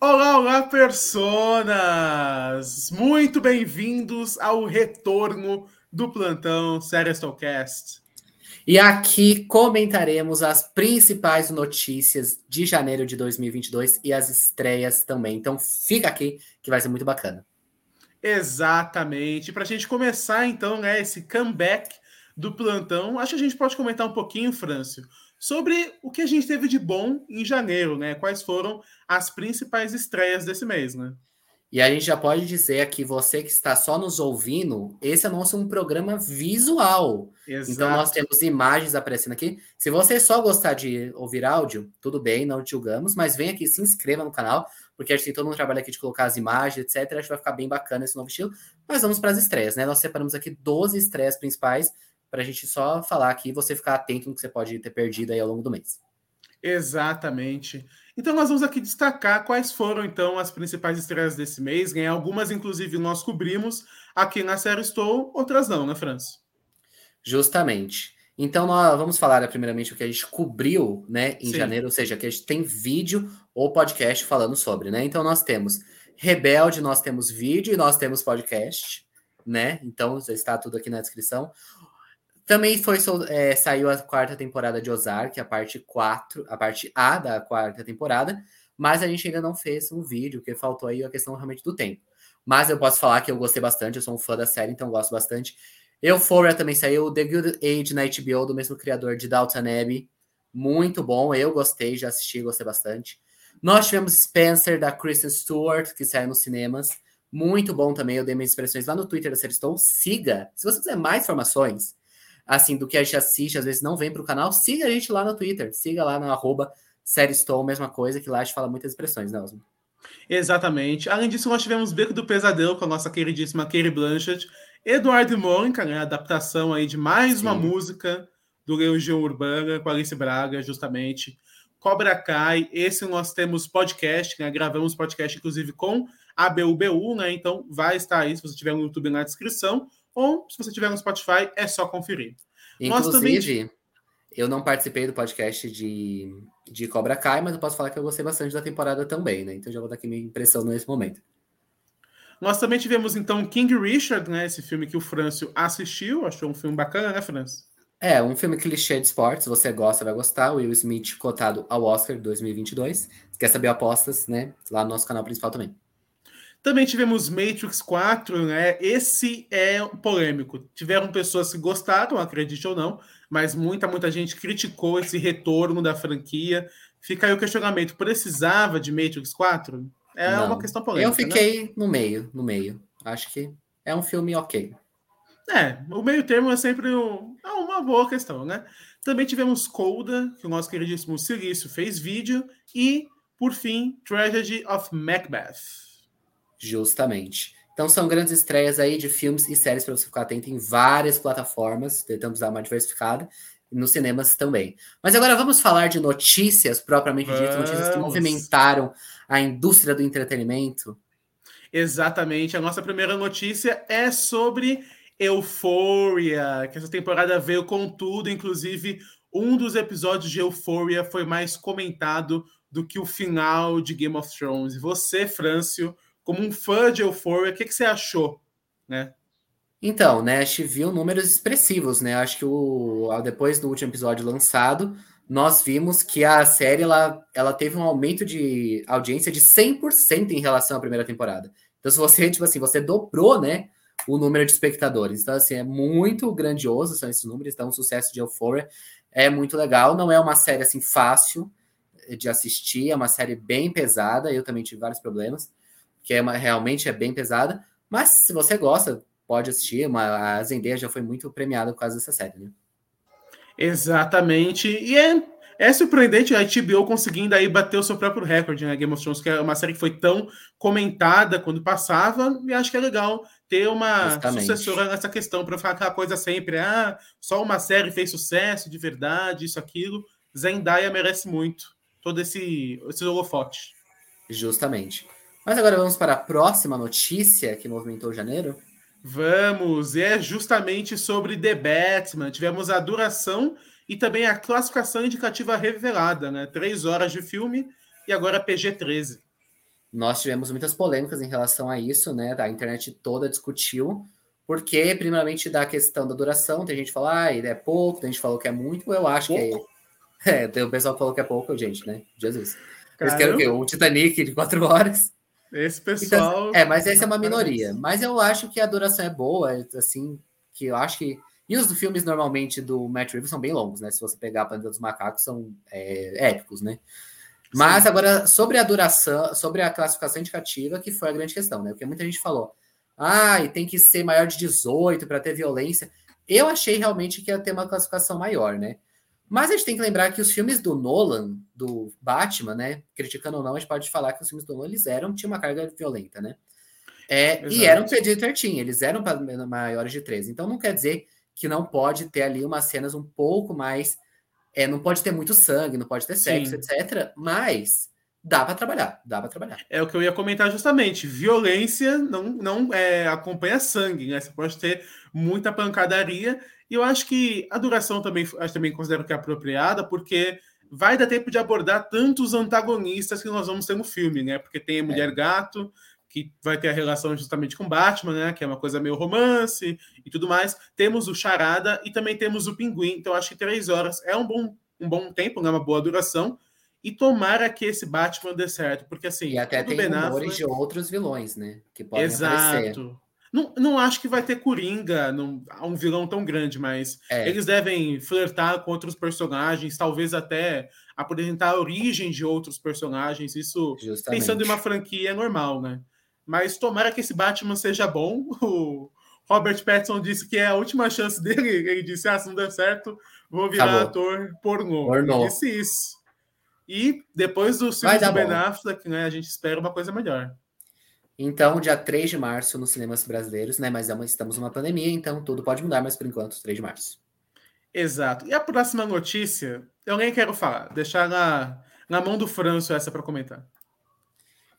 Olá, olá, personas! Muito bem-vindos ao retorno do plantão Cast. E aqui comentaremos as principais notícias de janeiro de 2022 e as estreias também. Então fica aqui que vai ser muito bacana. Exatamente. Para a gente começar, então, né, esse comeback do plantão, acho que a gente pode comentar um pouquinho, Frâncio, sobre o que a gente teve de bom em janeiro, né? Quais foram as principais estreias desse mês, né? E a gente já pode dizer aqui, você que está só nos ouvindo, esse é nosso um programa visual. Exato. Então nós temos imagens aparecendo aqui. Se você só gostar de ouvir áudio, tudo bem, não te julgamos, mas vem aqui, se inscreva no canal, porque a gente tem todo um trabalho aqui de colocar as imagens, etc. Acho que vai ficar bem bacana esse novo estilo. Mas vamos para as estreias, né? Nós separamos aqui 12 estreias principais para a gente só falar aqui e você ficar atento no que você pode ter perdido aí ao longo do mês. Exatamente. Então nós vamos aqui destacar quais foram então as principais estreias desse mês. Né? Algumas, inclusive, nós cobrimos aqui na série Estou, outras não, né, França? Justamente. Então nós vamos falar primeiramente o que a gente cobriu, né, em Sim. janeiro, ou seja, que a gente tem vídeo ou podcast falando sobre, né? Então nós temos Rebelde, nós temos vídeo e nós temos podcast, né? Então já está tudo aqui na descrição. Também foi é, saiu a quarta temporada de Ozark, a parte 4, a parte A da quarta temporada, mas a gente ainda não fez um vídeo, porque faltou aí a questão realmente do tempo. Mas eu posso falar que eu gostei bastante, eu sou um fã da série, então gosto bastante. Euphoria também saiu, The Good Age na HBO, do mesmo criador de Downton Abbey. Muito bom, eu gostei, já assisti, gostei bastante. Nós tivemos Spencer, da Kristen Stewart, que saiu nos cinemas. Muito bom também, eu dei minhas expressões lá no Twitter da Série Siga, se você quiser mais informações, assim, do que a gente assiste, às vezes não vem para o canal, siga a gente lá no Twitter, siga lá no arroba mesma coisa, que lá a gente fala muitas expressões, né, Osmo? Exatamente. Além disso, nós tivemos Beco do Pesadelo com a nossa queridíssima Kerry Blanchett, Eduardo Mônica, né, adaptação aí de mais Sim. uma música do Legião Urbana com Alice Braga, justamente. Cobra Kai, esse nós temos podcast, né, gravamos podcast inclusive com a BUBU, né, então vai estar aí se você tiver no YouTube na descrição, ou se você tiver no Spotify, é só conferir. Inclusive, também... eu não participei do podcast de, de Cobra Kai, mas eu posso falar que eu gostei bastante da temporada também, né? Então já vou dar aqui minha impressão nesse momento. Nós também tivemos, então, King Richard, né? Esse filme que o Franço assistiu. Achou um filme bacana, né, Franço? É, um filme clichê de esportes. Você gosta, vai gostar. Will Smith cotado ao Oscar 2022. Se quer saber apostas, né? Lá no nosso canal principal também. Também tivemos Matrix 4, né? Esse é polêmico. Tiveram pessoas que gostaram, acredite ou não, mas muita, muita gente criticou esse retorno da franquia. Fica aí o questionamento: precisava de Matrix 4? É não. uma questão polêmica. Eu fiquei né? no meio, no meio. Acho que é um filme ok. É, o meio termo é sempre um, é uma boa questão, né? Também tivemos Colda, que o nosso queridíssimo Silício fez vídeo, e, por fim, Tragedy of Macbeth. Justamente. Então são grandes estreias aí de filmes e séries para você ficar atento em várias plataformas. Tentamos dar uma diversificada. Nos cinemas também. Mas agora vamos falar de notícias propriamente ditas, notícias que movimentaram a indústria do entretenimento. Exatamente. A nossa primeira notícia é sobre Euphoria, que essa temporada veio com tudo, inclusive um dos episódios de Euphoria foi mais comentado do que o final de Game of Thrones. Você, Frâncio, como um fã de Euphoria, o que, que você achou, né? Então, né, a gente viu números expressivos, né? Acho que o, depois do último episódio lançado, nós vimos que a série ela, ela teve um aumento de audiência de 100% em relação à primeira temporada. Então, se você, tipo assim, você dobrou, né, o número de espectadores. Então, assim, é muito grandioso são esses números. Então, o sucesso de Euphoria é muito legal. Não é uma série, assim, fácil de assistir. É uma série bem pesada. Eu também tive vários problemas que é uma, realmente é bem pesada. Mas se você gosta, pode assistir. Uma, a Zendaya já foi muito premiada por causa dessa série, né? Exatamente. E é, é surpreendente a HBO conseguindo aí bater o seu próprio recorde, né? Game of Thrones, que é uma série que foi tão comentada quando passava, e acho que é legal ter uma Justamente. sucessora nessa questão, para ficar aquela coisa sempre, ah, só uma série fez sucesso de verdade, isso, aquilo. Zendaya merece muito todo esse, esse holofote. Justamente. Mas agora vamos para a próxima notícia que movimentou janeiro. Vamos, é justamente sobre The Batman. Tivemos a duração e também a classificação indicativa revelada, né? Três horas de filme e agora PG-13. nós tivemos muitas polêmicas em relação a isso, né? A internet toda discutiu, porque, primeiramente, da questão da duração, tem gente que fala, ah, ele é pouco, tem gente que falou que é muito, eu acho pouco. que é. É, tem o pessoal que falou que é pouco, gente, né? Jesus. Eles querem o quê? O Titanic de quatro horas. Esse então, pessoal. Então, é, mas essa é uma minoria. Mas eu acho que a duração é boa, assim, que eu acho que. E os filmes normalmente do Matt Reeves são bem longos, né? Se você pegar a Planeta dos Macacos, são é, épicos, né? Mas Sim. agora, sobre a duração, sobre a classificação indicativa, que foi a grande questão, né? Porque muita gente falou, ah, e tem que ser maior de 18 para ter violência. Eu achei realmente que ia ter uma classificação maior, né? Mas a gente tem que lembrar que os filmes do Nolan, do Batman, né? Criticando ou não, a gente pode falar que os filmes do Nolan eles eram, tinha uma carga violenta, né? É, e eram PG-13, eles eram para maiores de 13. Então não quer dizer que não pode ter ali umas cenas um pouco mais. É, não pode ter muito sangue, não pode ter sexo, Sim. etc. Mas dá para trabalhar, dá para trabalhar. É o que eu ia comentar justamente. Violência não, não é, acompanha sangue, né? Você pode ter muita pancadaria e eu acho que a duração também, acho também considero que é apropriada, porque vai dar tempo de abordar tantos antagonistas que nós vamos ter no filme, né? Porque tem a Mulher é. Gato, que vai ter a relação justamente com Batman, né? Que é uma coisa meio romance e tudo mais. Temos o Charada e também temos o Pinguim. Então, acho que três horas é um bom, um bom tempo, né? Uma boa duração. E tomara que esse Batman dê certo, porque assim. E até tem ben rumores de outros vilões, né? Que podem Exato. aparecer. Não, não acho que vai ter Coringa, não, um vilão tão grande, mas é. eles devem flertar com outros personagens, talvez até apresentar a origem de outros personagens. Isso, Justamente. pensando em uma franquia, é normal, né? Mas tomara que esse Batman seja bom. O Robert Pattinson disse que é a última chance dele. Ele disse: ah, se não der certo, vou virar Acabou. ator pornô. pornô. Ele disse isso. E depois do filme do Ben Affleck, né, a gente espera uma coisa melhor. Então, dia 3 de março nos cinemas brasileiros, né? Mas é uma, estamos numa pandemia, então tudo pode mudar, mas por enquanto, 3 de março. Exato. E a próxima notícia, eu nem quero falar, deixar na, na mão do Franço essa para comentar.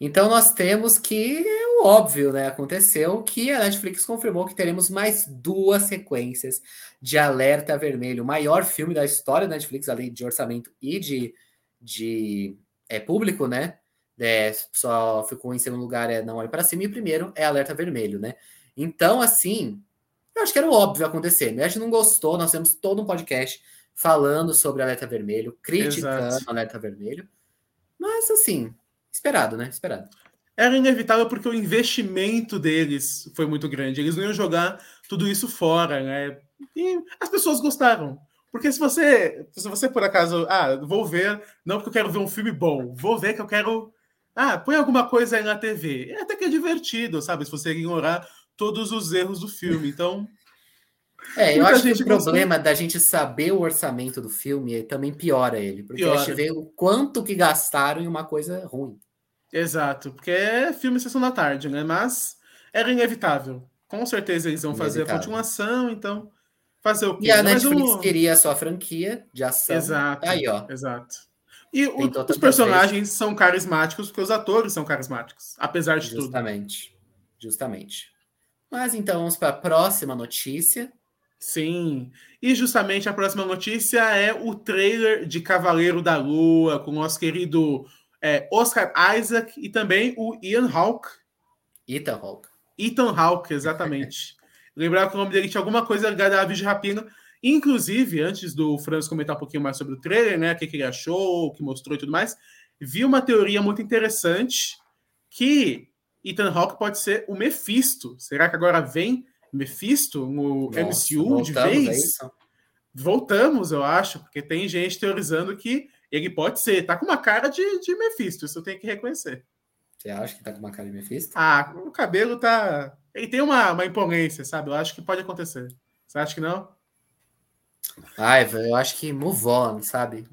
Então, nós temos que, o óbvio, né? Aconteceu que a Netflix confirmou que teremos mais duas sequências de Alerta Vermelho, o maior filme da história da Netflix, além de orçamento e de, de é, público, né? É, só ficou em segundo lugar é Não Olhe para Cima, e o primeiro é Alerta Vermelho, né? Então, assim, eu acho que era óbvio acontecer. A gente não gostou, nós temos todo um podcast falando sobre Alerta Vermelho, criticando Exato. Alerta Vermelho. Mas, assim, esperado, né? Esperado. Era inevitável porque o investimento deles foi muito grande. Eles não iam jogar tudo isso fora, né? E as pessoas gostaram. Porque se você, se você por acaso, ah, vou ver, não porque eu quero ver um filme bom, vou ver que eu quero ah, põe alguma coisa aí na TV. É até que é divertido, sabe? Se você ignorar todos os erros do filme. Então. É, eu acho que o problema da gente saber o orçamento do filme também piora ele, porque piora. a gente vê o quanto que gastaram em uma coisa ruim. Exato, porque é filme Sessão da Tarde, né? Mas era inevitável. Com certeza eles vão fazer a continuação, então fazer o quê? E a Netflix o... queria a sua franquia de ação. Exato. Aí, ó. Exato. E o, os personagens são carismáticos porque os atores são carismáticos, apesar de Justamente. tudo. Justamente. Justamente. Mas então vamos para a próxima notícia. Sim. E justamente a próxima notícia é o trailer de Cavaleiro da Lua, com o nosso querido é, Oscar Isaac e também o Ian Hawke. Ethan Hawke. Ethan Hawke, exatamente. Lembrar que o nome dele tinha alguma coisa ligada à Aves de Rapina, Inclusive, antes do Franz comentar um pouquinho mais sobre o trailer, né? O que, ele achou, o que mostrou e tudo mais, vi uma teoria muito interessante que Ethan Hawke pode ser o Mephisto. Será que agora vem Mephisto no Nossa, MCU de vez? Voltamos, eu acho, porque tem gente teorizando que ele pode ser. Tá com uma cara de, de Mephisto, isso eu tenho que reconhecer. Você acha que tá com uma cara de Mephisto? Ah, o cabelo tá. Ele tem uma, uma imponência, sabe? Eu acho que pode acontecer. Você acha que não? Ai, eu acho que move on, sabe?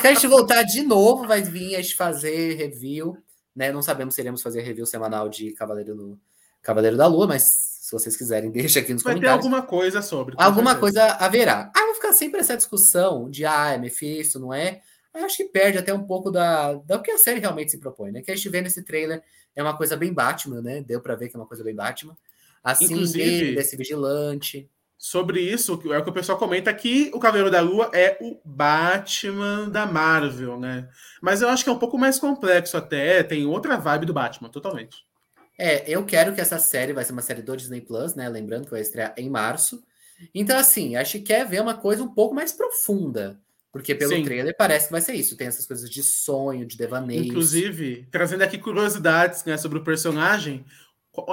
Se a gente voltar de novo, vai vir a gente fazer review, né? Não sabemos se iremos fazer review semanal de Cavaleiro, no... Cavaleiro da Lua, mas se vocês quiserem, deixa aqui nos vai comentários. Vai ter alguma coisa sobre. Alguma certeza. coisa haverá. Ah, vai ficar sempre essa discussão de ah, é Mephisto, não é? Eu acho que perde até um pouco da, da que a série realmente se propõe, né? Que a gente vê nesse trailer é uma coisa bem Batman, né? Deu para ver que é uma coisa bem Batman. Assim, Inclusive, desse vigilante. Sobre isso, é o que o pessoal comenta que o Cavaleiro da Lua é o Batman da Marvel, né? Mas eu acho que é um pouco mais complexo até, tem outra vibe do Batman, totalmente. É, eu quero que essa série vai ser uma série do Disney Plus, né? Lembrando que vai estrear em março. Então, assim, acho que quer ver uma coisa um pouco mais profunda. Porque pelo Sim. trailer parece que vai ser isso. Tem essas coisas de sonho, de devaneio. Inclusive, trazendo aqui curiosidades né, sobre o personagem,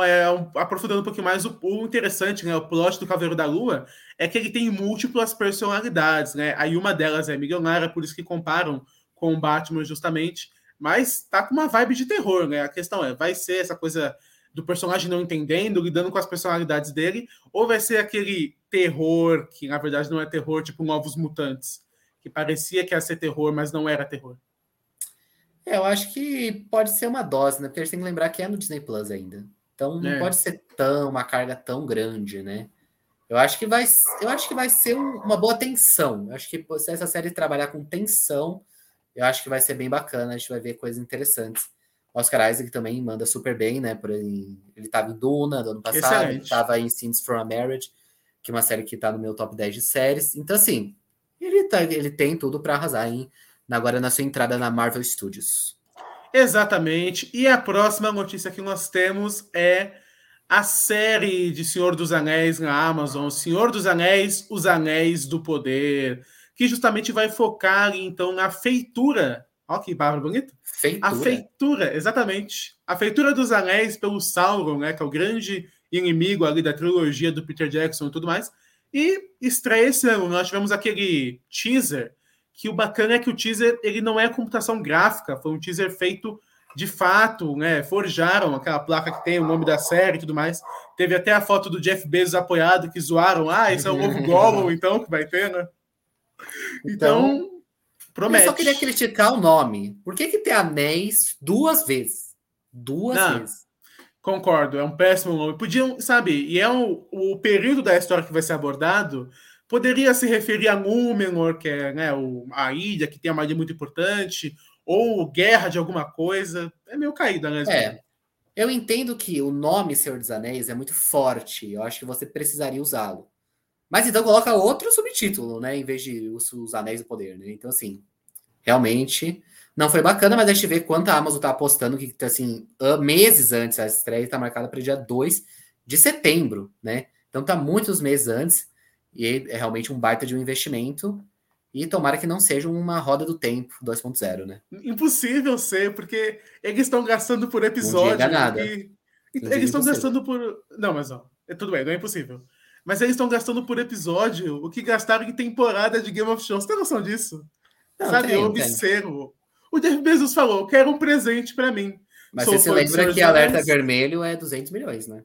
é, aprofundando um pouquinho mais o, o, interessante, né, o plot do Cavaleiro da Lua, é que ele tem múltiplas personalidades, né? Aí uma delas é milionária, por isso que comparam com o Batman justamente, mas tá com uma vibe de terror, né? A questão é, vai ser essa coisa do personagem não entendendo, lidando com as personalidades dele, ou vai ser aquele terror que na verdade não é terror, tipo Novos Mutantes, que parecia que ia ser terror, mas não era terror. É, eu acho que pode ser uma dose, né? Porque a gente tem que lembrar que é no Disney Plus ainda. Então não é. pode ser tão uma carga tão grande, né? Eu acho que vai, eu acho que vai ser um, uma boa tensão. Eu acho que se essa série trabalhar com tensão, eu acho que vai ser bem bacana. A gente vai ver coisas interessantes. Oscar Isaac também manda super bem, né? Por ele, ele tava em Duna do ano passado, ele tava em Scenes from a Marriage, que é uma série que tá no meu top 10 de séries. Então, assim, ele, tá, ele tem tudo para arrasar hein? agora na sua entrada na Marvel Studios. Exatamente. E a próxima notícia que nós temos é a série de Senhor dos Anéis na Amazon, Senhor dos Anéis, Os Anéis do Poder, que justamente vai focar então na feitura Olha que palavra bonita. Feitura. A feitura, exatamente. A feitura dos anéis pelo Sauron, né? Que é o grande inimigo ali da trilogia do Peter Jackson e tudo mais. E estreia esse ano. Nós tivemos aquele teaser, que o bacana é que o teaser ele não é computação gráfica, foi um teaser feito de fato, né? Forjaram aquela placa que tem o nome da série e tudo mais. Teve até a foto do Jeff Bezos apoiado que zoaram. Ah, esse é o novo Gollum, então, que vai ter, né? Então, então Promete. Eu só queria criticar o nome. Por que, que tem anéis duas vezes? Duas Não, vezes. Concordo, é um péssimo nome. Podiam, sabe, e é o, o período da história que vai ser abordado, poderia se referir a Númenor, que é né, o, a ilha que tem uma ilha muito importante, ou guerra de alguma coisa. É meio caída, né? É. Eu entendo que o nome Senhor dos Anéis é muito forte. Eu acho que você precisaria usá-lo. Mas então coloca outro subtítulo, né? Em vez de os, os Anéis do Poder, né? Então, assim, realmente não foi bacana, mas a gente vê quanto a Amazon tá apostando que, assim, meses antes a estreia está marcada para dia 2 de setembro, né? Então tá muitos meses antes e é realmente um baita de um investimento. E tomara que não seja uma roda do tempo 2.0, né? Impossível ser, porque eles estão gastando por episódio. Um e... Eles estão gastando por. Não, mas ó, é tudo bem, não é impossível. Mas eles estão gastando por episódio o que gastaram em temporada de Game of Thrones. Tem noção disso? Não, Sabe, tem, eu observo. O Jeff Bezos falou: quero um presente para mim. Mas Sou você se lembra que Alerta Vermelho é 200 milhões, né?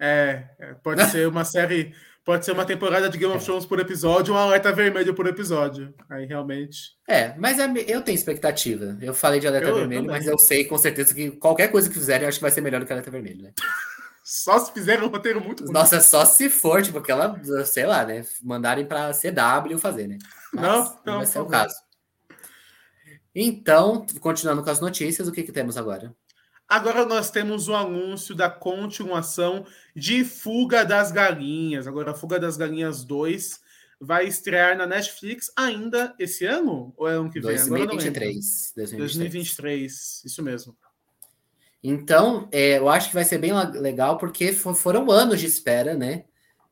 É, é pode ser uma série, pode ser uma temporada de Game of é. Thrones por episódio ou um Alerta Vermelho por episódio. Aí realmente. É, mas é, eu tenho expectativa. Eu falei de Alerta eu, Vermelho, mas eu sei com certeza que qualquer coisa que fizerem, eu acho que vai ser melhor do que Alerta Vermelho, né? Só se fizerem um roteiro muito bonito. Nossa, só se for, tipo, aquela, sei lá, né? Mandarem pra CW fazer, né? Mas não, não, não vai ser o caso. Então, continuando com as notícias, o que, que temos agora? Agora nós temos o anúncio da continuação de Fuga das Galinhas. Agora, Fuga das Galinhas 2 vai estrear na Netflix ainda esse ano? Ou é ano que vem? 2023. 2023. 2023, isso mesmo. Então, é, eu acho que vai ser bem legal, porque foram anos de espera, né?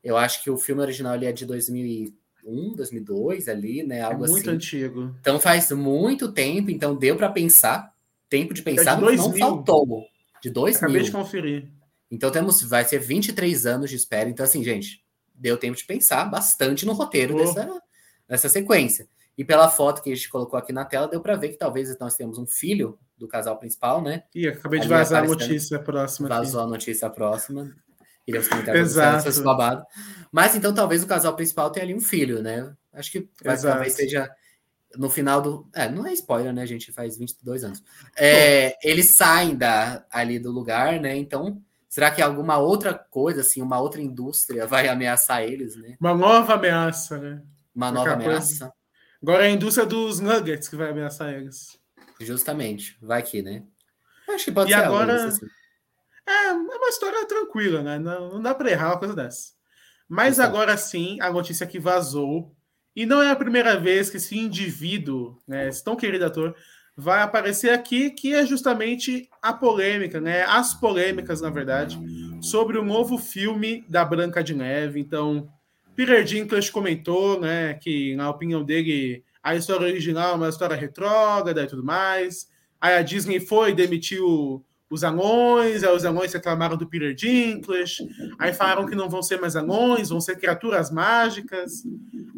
Eu acho que o filme original ali é de 2001, 2002, ali, né? Algo é muito assim. antigo. Então faz muito tempo, então deu para pensar. Tempo de pensar, é de não faltou. De 2000. Acabei de conferir. Então temos, vai ser 23 anos de espera. Então, assim, gente, deu tempo de pensar bastante no roteiro oh. dessa, dessa sequência. E pela foto que a gente colocou aqui na tela, deu para ver que talvez nós temos um filho do casal principal, né? Ih, acabei de vazar a notícia próxima. Vazou aqui. a notícia próxima. Exato. babado. Mas então talvez o casal principal tenha ali um filho, né? Acho que vai, talvez seja no final do. É, não é spoiler, né, gente? Faz 22 anos. É, eles saem da, ali do lugar, né? Então, será que alguma outra coisa, assim, uma outra indústria vai ameaçar eles, né? Uma nova ameaça, né? Uma nova ameaça. Coisa... Agora é a indústria dos nuggets que vai ameaçar eles. Justamente, vai que, né? Acho que pode e ser agora... Assim. É, é uma história tranquila, né? Não, não dá para errar uma coisa dessa. Mas agora sim, a notícia que vazou, e não é a primeira vez que esse indivíduo, né, esse tão querido ator, vai aparecer aqui, que é justamente a polêmica, né? As polêmicas, na verdade, sobre o novo filme da Branca de Neve. Então, Peter Dinklage comentou, né, que na opinião dele a história original é uma história retrógrada e tudo mais. Aí a Disney foi demitiu os anões, aí os anões reclamaram do Peter Dinklage, aí falaram que não vão ser mais anões, vão ser criaturas mágicas.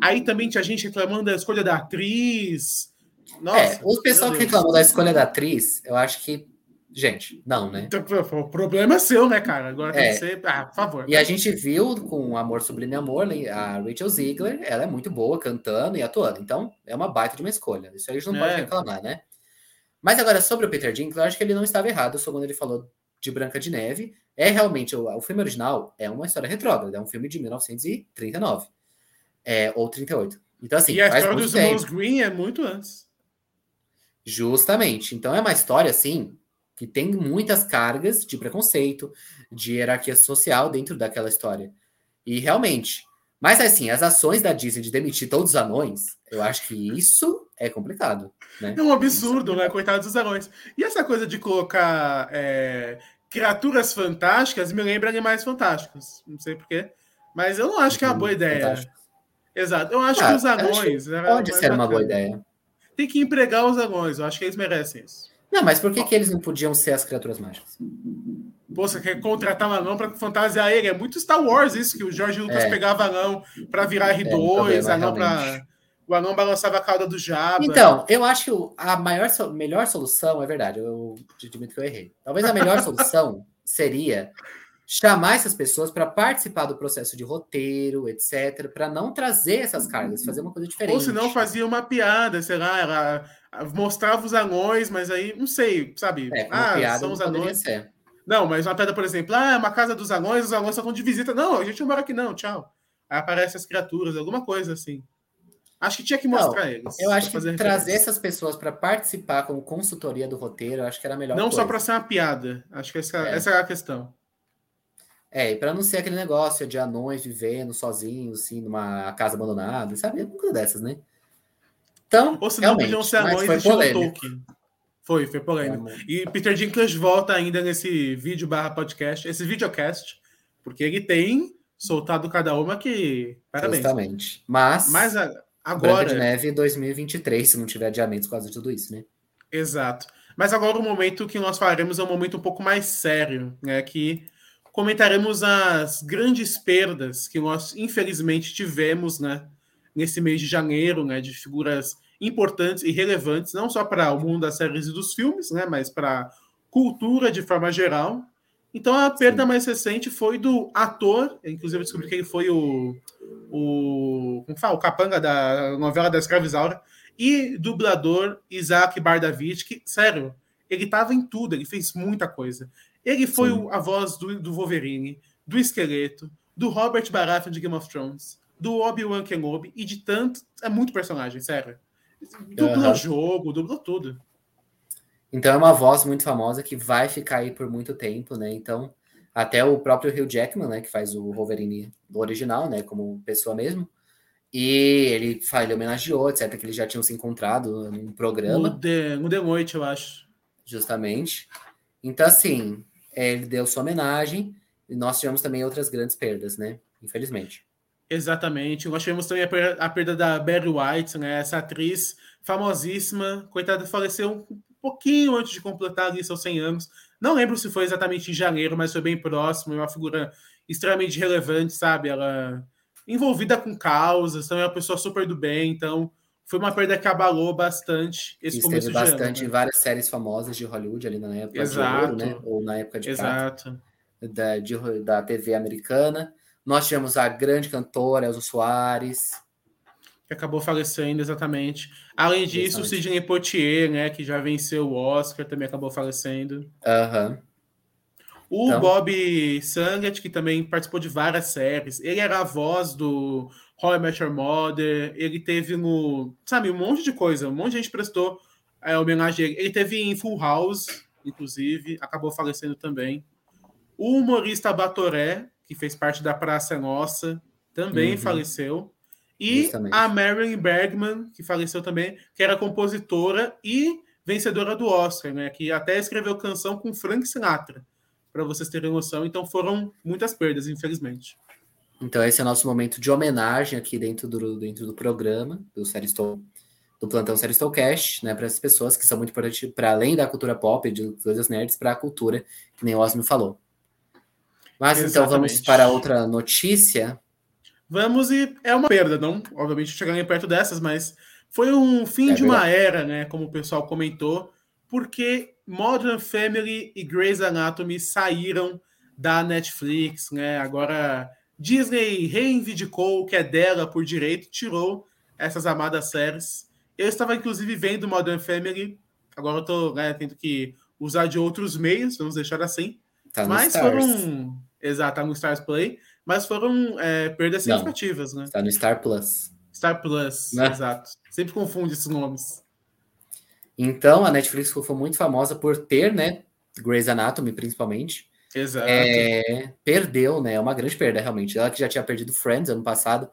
Aí também tinha gente reclamando da escolha da atriz. Nossa, é, o pessoal que reclamou da escolha da atriz, eu acho que Gente, não, né? Então, o problema é seu, né, cara? Agora tem é. que ser. Ah, por favor. E a gente viu com Amor Sublime Amor, a Rachel Ziegler, ela é muito boa cantando e atuando. Então, é uma baita de uma escolha. Isso aí a gente não é. pode reclamar, né? Mas agora, sobre o Peter Dinklage, eu acho que ele não estava errado só quando ele falou de Branca de Neve. É realmente, o, o filme original é uma história retrógrada, é um filme de 1939. É, ou 38. Então, assim. E a história dos irmãos Green é muito antes. Justamente. Então, é uma história, assim, que tem muitas cargas de preconceito, de hierarquia social dentro daquela história. E realmente, mas assim, as ações da Disney de demitir todos os anões, eu acho que isso é complicado. Né? É um absurdo, é né? Coitados dos anões. E essa coisa de colocar é, criaturas fantásticas me lembra animais fantásticos. Não sei porquê. Mas eu não acho que é uma boa ideia. Fantástico. Exato. Eu acho ah, que os anões. Pode ser uma boa ideia. Tem que empregar os anões. Eu acho que eles merecem isso. Não, mas por que, que eles não podiam ser as criaturas mágicas? Você quer contratar um anão para fantasiar ele? É muito Star Wars isso, que o George Lucas é. pegava anão para virar R2, é, anão para. O anão balançava a cauda do Jabba. Então, eu acho que a maior, melhor solução, é verdade, eu admito que eu errei. Talvez a melhor solução seria chamar essas pessoas para participar do processo de roteiro, etc., para não trazer essas cargas, fazer uma coisa diferente. Ou se não fazia uma piada, sei lá, ela mostrava os anões, mas aí, não sei, sabe? É, ah, piada são os anões. Ser. Não, mas uma pedra, por exemplo, ah, é uma casa dos anões, os anões estão de visita. Não, a gente não mora aqui, não, tchau. Aí aparecem as criaturas, alguma coisa assim. Acho que tinha que mostrar não, eles. Eu acho que trazer essas pessoas para participar como consultoria do roteiro, eu acho que era melhor. Não coisa. só para ser uma piada. Acho que essa é, essa é a questão. É, e para não ser aquele negócio de anões vivendo sozinhos, assim, numa casa abandonada, sabe? Uma coisa dessas, né? Então, Ou se não podiam ser anões foi Tolkien. Foi, foi polêmico. É, e Peter Dinklage volta ainda nesse vídeo barra podcast, esse videocast, porque ele tem soltado cada uma que. Parabéns. Justamente. Mas. Mas agora. Branca de Neve 2023, se não tiver adiamentos por causa de tudo isso, né? Exato. Mas agora o momento que nós falaremos é um momento um pouco mais sério, né? Que comentaremos as grandes perdas que nós, infelizmente, tivemos, né? Nesse mês de janeiro, né? De figuras importantes e relevantes, não só para o mundo das séries e dos filmes, né, mas para cultura de forma geral. Então a perda Sim. mais recente foi do ator, inclusive eu descobri que ele foi o, o como fala, o capanga da novela da Escravizaura, e dublador Isaac Bardavich, que, sério, ele estava em tudo, ele fez muita coisa. Ele foi o, a voz do, do Wolverine, do Esqueleto, do Robert Baratheon de Game of Thrones, do Obi-Wan Kenobi e de tanto... É muito personagem, sério. Dublou uhum. jogo, dublou tudo. Então é uma voz muito famosa que vai ficar aí por muito tempo, né? Então, até o próprio Hugh Jackman, né, que faz o Wolverine original, né, como pessoa mesmo, e ele, ele homenageou, etc, que eles já tinham se encontrado num programa. No The, no The Noite, eu acho. Justamente. Então, assim, ele deu sua homenagem, e nós tivemos também outras grandes perdas, né, infelizmente. Exatamente. Nós tivemos também a perda da Barry White, né? Essa atriz famosíssima, coitada, faleceu um pouquinho antes de completar ali seus 100 anos. Não lembro se foi exatamente em janeiro, mas foi bem próximo. É uma figura extremamente relevante, sabe? Ela envolvida com causas, também é uma pessoa super do bem, então foi uma perda que abalou bastante esse Esteve começo bastante de ano, né? em várias séries famosas de Hollywood ali na época Exato. de ouro, né? Ou na época de Exato. Prata, da, de, da TV americana. Nós tivemos a grande cantora Elza Soares. Que acabou falecendo, exatamente. Além disso, o Sidney Poitier, né, que já venceu o Oscar, também acabou falecendo. Uhum. O então... Bob Saget, que também participou de várias séries. Ele era a voz do How I Met Your Mother. Ele teve no... Sabe, um monte de coisa. Um monte de gente prestou é, homenagem a ele. Ele teve em Full House, inclusive. Acabou falecendo também. O humorista Batoré, que fez parte da Praça Nossa, também uhum. faleceu. E Justamente. a Marilyn Bergman, que faleceu também, que era compositora e vencedora do Oscar, né? Que até escreveu canção com Frank Sinatra, para vocês terem noção. Então foram muitas perdas, infelizmente. Então esse é o nosso momento de homenagem aqui dentro do, dentro do programa do Seristow, do plantão Seristow Cash, né? Para as pessoas que são muito importantes para além da cultura pop, de coisas nerds, para a cultura, que nem o Osmo falou. Mas Exatamente. então vamos para outra notícia. Vamos e é uma perda, não? Obviamente chegar perto dessas, mas foi um fim é de uma era, né? Como o pessoal comentou, porque Modern Family e Grey's Anatomy saíram da Netflix, né? Agora Disney reivindicou que é dela por direito, tirou essas amadas séries. Eu estava inclusive vendo Modern Family, agora eu tô né, tendo que usar de outros meios, vamos deixar assim. Tá mas foram. Exato, tá no Stars Play, mas foram é, perdas significativas, né? Está no Star Plus. Star Plus, né? exato. Sempre confunde esses nomes. Então, a Netflix foi muito famosa por ter, né, Grey's Anatomy, principalmente. Exato. É, perdeu, né, é uma grande perda, realmente. Ela que já tinha perdido Friends ano passado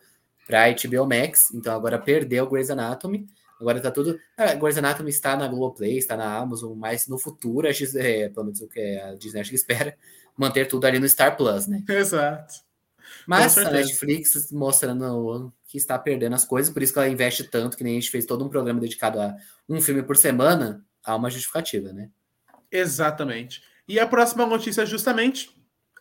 para HBO Max, então agora perdeu Grey's Anatomy. Agora tá tudo. A Grey's Anatomy está na Globoplay, está na Amazon, mas no futuro, a X, é, pelo menos o que a Disney acho que espera, manter tudo ali no Star Plus, né? Exato. Mas a Netflix mostrando que está perdendo as coisas, por isso que ela investe tanto, que nem a gente fez todo um programa dedicado a um filme por semana, há uma justificativa, né? Exatamente. E a próxima notícia, justamente,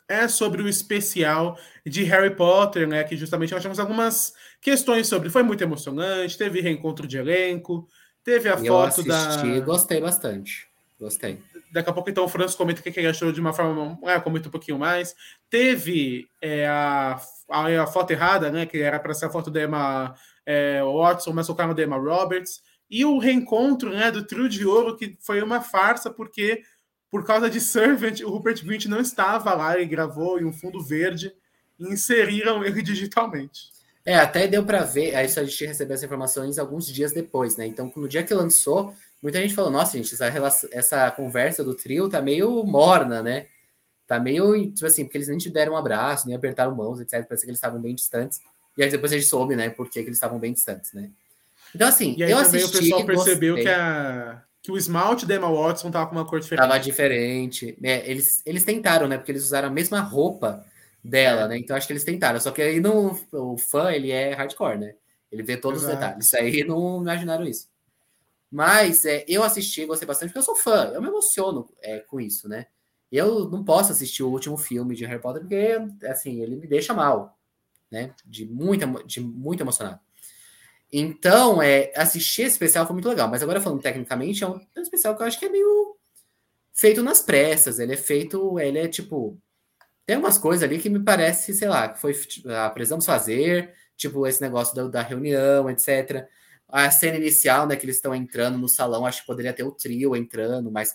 é sobre o especial de Harry Potter, né? Que justamente nós temos algumas questões sobre. Foi muito emocionante, teve reencontro de elenco, teve a eu foto assisti, da. Gostei bastante. Gostei. Daqui a pouco, então, o Franço comenta o que ele achou de uma forma. É, comenta um pouquinho mais. Teve é, a, a, a, foto errada, né? Que era para ser a foto da Emma é, Watson, mas colocaram da Emma Roberts. E o reencontro né, do trio de ouro, que foi uma farsa, porque por causa de Servant, o Rupert Grint não estava lá e gravou em um fundo verde e inseriram ele digitalmente. É, até deu para ver, aí a gente recebeu as informações alguns dias depois, né? Então, no dia que lançou, muita gente falou: nossa, gente, essa, relação, essa conversa do trio tá meio morna, né? Tá meio, tipo assim, porque eles nem te deram um abraço, nem apertaram mãos, etc. Parece que eles estavam bem distantes. E aí depois a gente soube, né, por que, eles estavam bem distantes, né? Então, assim, e aí eu também assisti, o pessoal percebeu que, a, que o esmalte da Emma Watson tava com uma cor diferente. Tava diferente. É, eles, eles tentaram, né? Porque eles usaram a mesma roupa dela, é. né? Então acho que eles tentaram. Só que aí no, o fã, ele é hardcore, né? Ele vê todos Exato. os detalhes. Isso aí não imaginaram isso. Mas é, eu assisti, gostei bastante, porque eu sou fã, eu me emociono é, com isso, né? Eu não posso assistir o último filme de Harry Potter porque, assim, ele me deixa mal, né? De muito, de muito emocionado. Então, é, assistir esse especial foi muito legal. Mas agora, falando tecnicamente, é um, é um especial que eu acho que é meio feito nas pressas. Ele é feito, ele é tipo. Tem umas coisas ali que me parece, sei lá, que foi. Ah, precisamos fazer, tipo, esse negócio da, da reunião, etc. A cena inicial, né, que eles estão entrando no salão, acho que poderia ter o trio entrando, mas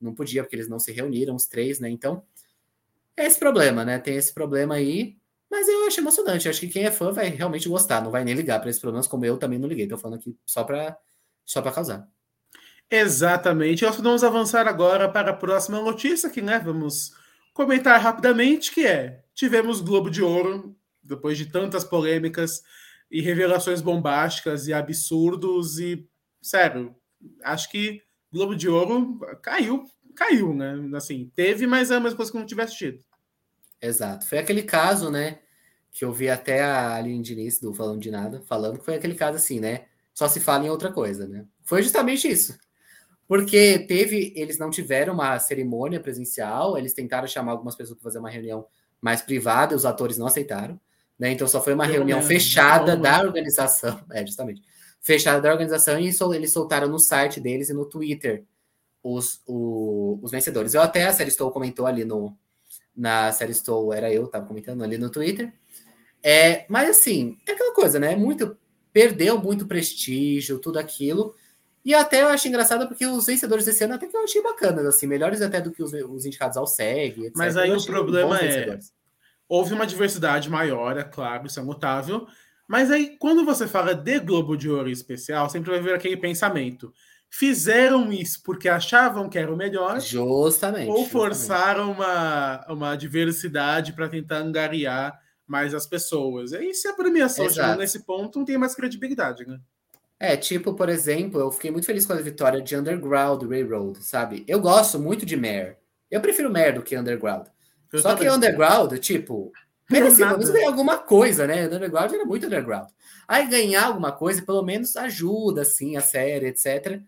não podia, porque eles não se reuniram, os três, né? Então, é esse problema, né? Tem esse problema aí, mas eu acho emocionante. Acho que quem é fã vai realmente gostar, não vai nem ligar para esses problemas, como eu também não liguei. Tô falando aqui só para só causar. Exatamente. Nós vamos avançar agora para a próxima notícia, que né, vamos comentar rapidamente, que é tivemos Globo de Ouro, depois de tantas polêmicas e revelações bombásticas e absurdos e sério, acho que Globo de Ouro caiu, caiu, né? Assim, teve, mas é a mesma coisa que não tivesse tido. Exato. Foi aquele caso, né? Que eu vi até a Aline Diniz do Falando de Nada falando que foi aquele caso assim, né? Só se fala em outra coisa, né? Foi justamente isso. Porque teve, eles não tiveram uma cerimônia presencial, eles tentaram chamar algumas pessoas para fazer uma reunião mais privada, os atores não aceitaram. Né? Então só foi uma reunião fechada da organização, é justamente fechada da organização e eles soltaram no site deles e no Twitter os, o, os vencedores. Eu até a série Estou comentou ali no na série Estou era eu, tava comentando ali no Twitter. É, mas assim, é aquela coisa, né? Muito perdeu muito prestígio, tudo aquilo. E até eu acho engraçado porque os vencedores desse ano até que eu achei bacanas, assim, melhores até do que os, os indicados ao SEG, etc. Mas aí o problema é houve uma diversidade maior, é claro, isso é notável. Mas aí, quando você fala de Globo de Ouro especial, sempre vai vir aquele pensamento. Fizeram isso porque achavam que era o melhor. Justamente. Ou forçaram justamente. Uma, uma diversidade para tentar angariar mais as pessoas. E se a premiação Exato. chegou nesse ponto, não tem mais credibilidade, né? É, tipo, por exemplo, eu fiquei muito feliz com a vitória de Underground Railroad, sabe? Eu gosto muito de Mare. Eu prefiro Mare do que Underground. Eu Só que Underground, tipo, merecia pelo ganhar alguma coisa, né? Underground era muito Underground. Aí ganhar alguma coisa, pelo menos ajuda, assim, a série, etc.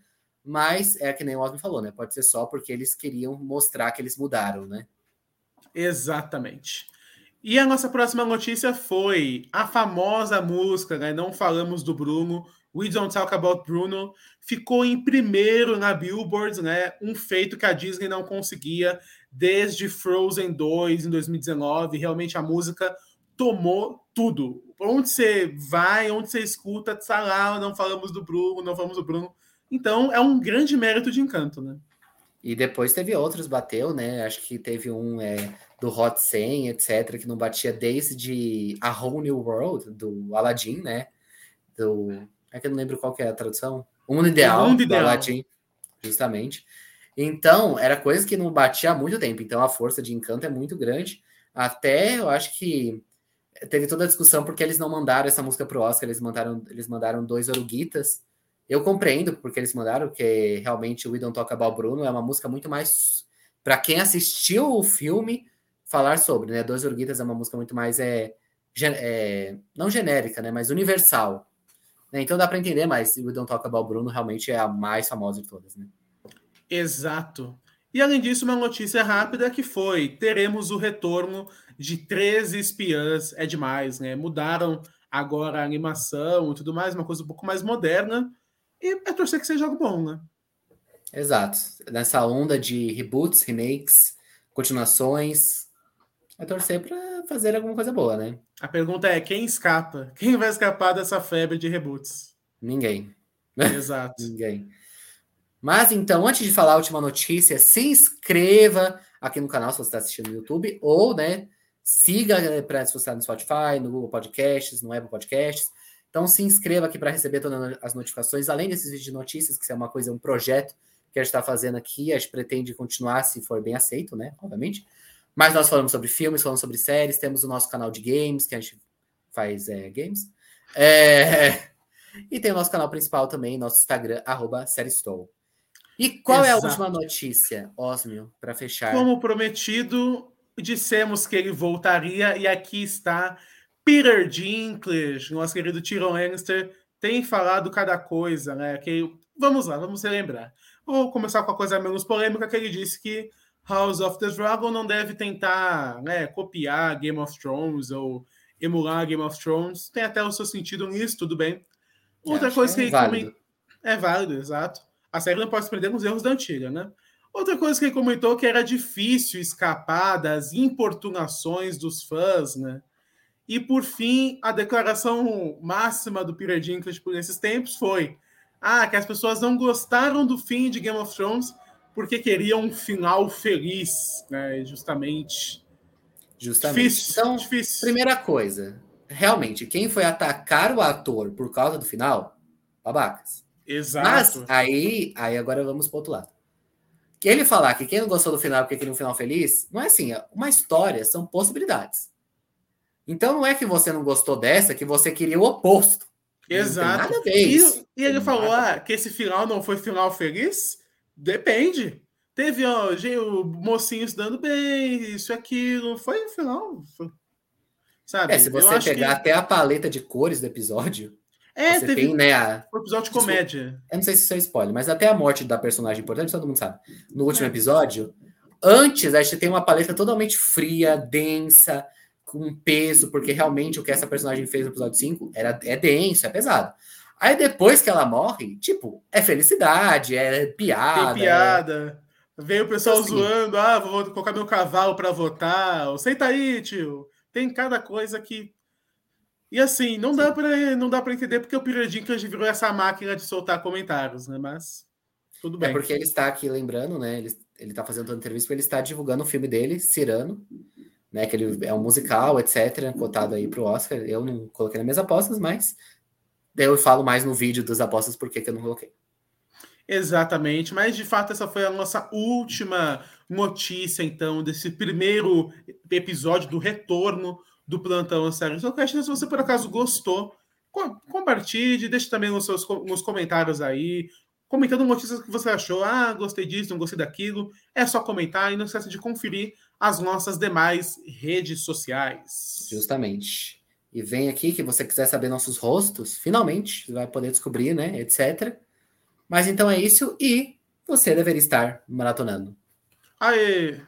Mas é que nem o Osmo falou, né? Pode ser só porque eles queriam mostrar que eles mudaram, né? Exatamente. E a nossa próxima notícia foi a famosa música, né? Não falamos do Bruno, We Don't Talk About Bruno, ficou em primeiro na Billboard, né? Um feito que a Disney não conseguia desde Frozen 2 em 2019. Realmente a música tomou tudo. Onde você vai, onde você escuta, tá lá, não falamos do Bruno, não falamos do Bruno. Então é um grande mérito de encanto, né? E depois teve outros, bateu, né? Acho que teve um é, do Hot 100, etc., que não batia desde A Whole New World, do Aladdin, né? Do. É que eu não lembro qual que é a tradução. O Mundo Ideal, mundo ideal. do Aladdin, justamente. Então, era coisa que não batia há muito tempo. Então, a força de encanto é muito grande. Até eu acho que teve toda a discussão porque eles não mandaram essa música pro Oscar, eles mandaram, eles mandaram dois oruguitas eu compreendo porque eles mandaram, que realmente o We Don't Talk About Bruno é uma música muito mais para quem assistiu o filme falar sobre, né? Dois Orguitas é uma música muito mais é, é não genérica, né? Mas universal. Né? Então dá para entender, mas We Don't Talk About Bruno realmente é a mais famosa de todas, né? Exato. E além disso, uma notícia rápida que foi: teremos o retorno de 13 espiãs. É demais, né? Mudaram agora a animação e tudo mais, uma coisa um pouco mais moderna. E é torcer que seja algo bom, né? Exato. Nessa onda de reboots, remakes, continuações, é torcer para fazer alguma coisa boa, né? A pergunta é: quem escapa? Quem vai escapar dessa febre de reboots? Ninguém. Exato. Ninguém. Mas então, antes de falar a última notícia, se inscreva aqui no canal se você está assistindo no YouTube, ou, né, siga né, para se você está no Spotify, no Google Podcasts, no Apple Podcasts. Então se inscreva aqui para receber todas as notificações, além desses vídeos de notícias, que é uma coisa, um projeto que a gente está fazendo aqui, a gente pretende continuar se for bem aceito, né? Obviamente. Mas nós falamos sobre filmes, falamos sobre séries, temos o nosso canal de games, que a gente faz é, games. É... E tem o nosso canal principal também, nosso Instagram, arroba E qual Exato. é a última notícia, Osmio, para fechar? Como prometido, dissemos que ele voltaria, e aqui está Peter Dinklage, nosso querido Tyrion Lannister, tem falado cada coisa, né? Que vamos lá, vamos relembrar. Vou começar com a coisa menos polêmica que ele disse que House of the Dragon não deve tentar, né, copiar Game of Thrones ou emular Game of Thrones. Tem até o seu sentido nisso, tudo bem. Outra coisa que ele válido. é válido, exato. A série não pode se prender nos erros da antiga, né? Outra coisa que ele comentou que era difícil escapar das importunações dos fãs, né? E, por fim, a declaração máxima do Peter Dinklage por esses tempos foi ah, que as pessoas não gostaram do fim de Game of Thrones porque queriam um final feliz, né? Justamente. Justamente. Difícil, então, difícil. primeira coisa, realmente, quem foi atacar o ator por causa do final, babacas. Exato. Mas aí, aí agora vamos para outro lado. Que ele falar que quem não gostou do final porque queria um final feliz, não é assim. Uma história são possibilidades. Então não é que você não gostou dessa, que você queria o oposto. Exato. E, e, ele falou ah, que esse final não foi final feliz? Depende. Teve ó, o mocinho se dando bem, isso aquilo. Foi final. Foi, sabe? É, se você pegar que... até a paleta de cores do episódio. É, você teve tem, né, a... um episódio de comédia. Eu não sei se isso é spoiler, mas até a morte da personagem importante, todo mundo sabe. No último é. episódio, antes a gente tem uma paleta totalmente fria, densa, com peso, porque realmente o que essa personagem fez no episódio 5 era, é denso, é pesado. Aí depois que ela morre, tipo, é felicidade, é piada. Tem piada. É... Veio o pessoal então, assim, zoando, ah, vou colocar meu cavalo para votar. Senta aí, tio. Tem cada coisa que. E assim, não dá para não dá para entender porque o Dinklage virou essa máquina de soltar comentários, né? Mas tudo bem. É porque ele está aqui lembrando, né? Ele, ele está fazendo toda entrevista ele está divulgando o filme dele, Cirano, né? Que ele é um musical, etc., cotado aí para o Oscar. Eu não coloquei nas minhas apostas, mas eu falo mais no vídeo das apostas porque que eu não coloquei. Exatamente, mas de fato essa foi a nossa última notícia, então, desse primeiro episódio do retorno do Plantão Série Socast. Se você por acaso gostou, compartilhe, deixe também nos seus nos comentários aí, comentando notícias que você achou. Ah, gostei disso, não gostei daquilo. É só comentar e não esqueça de conferir as nossas demais redes sociais. Justamente. E vem aqui que você quiser saber nossos rostos, finalmente, você vai poder descobrir, né, etc. Mas então é isso e você deveria estar maratonando. Aê!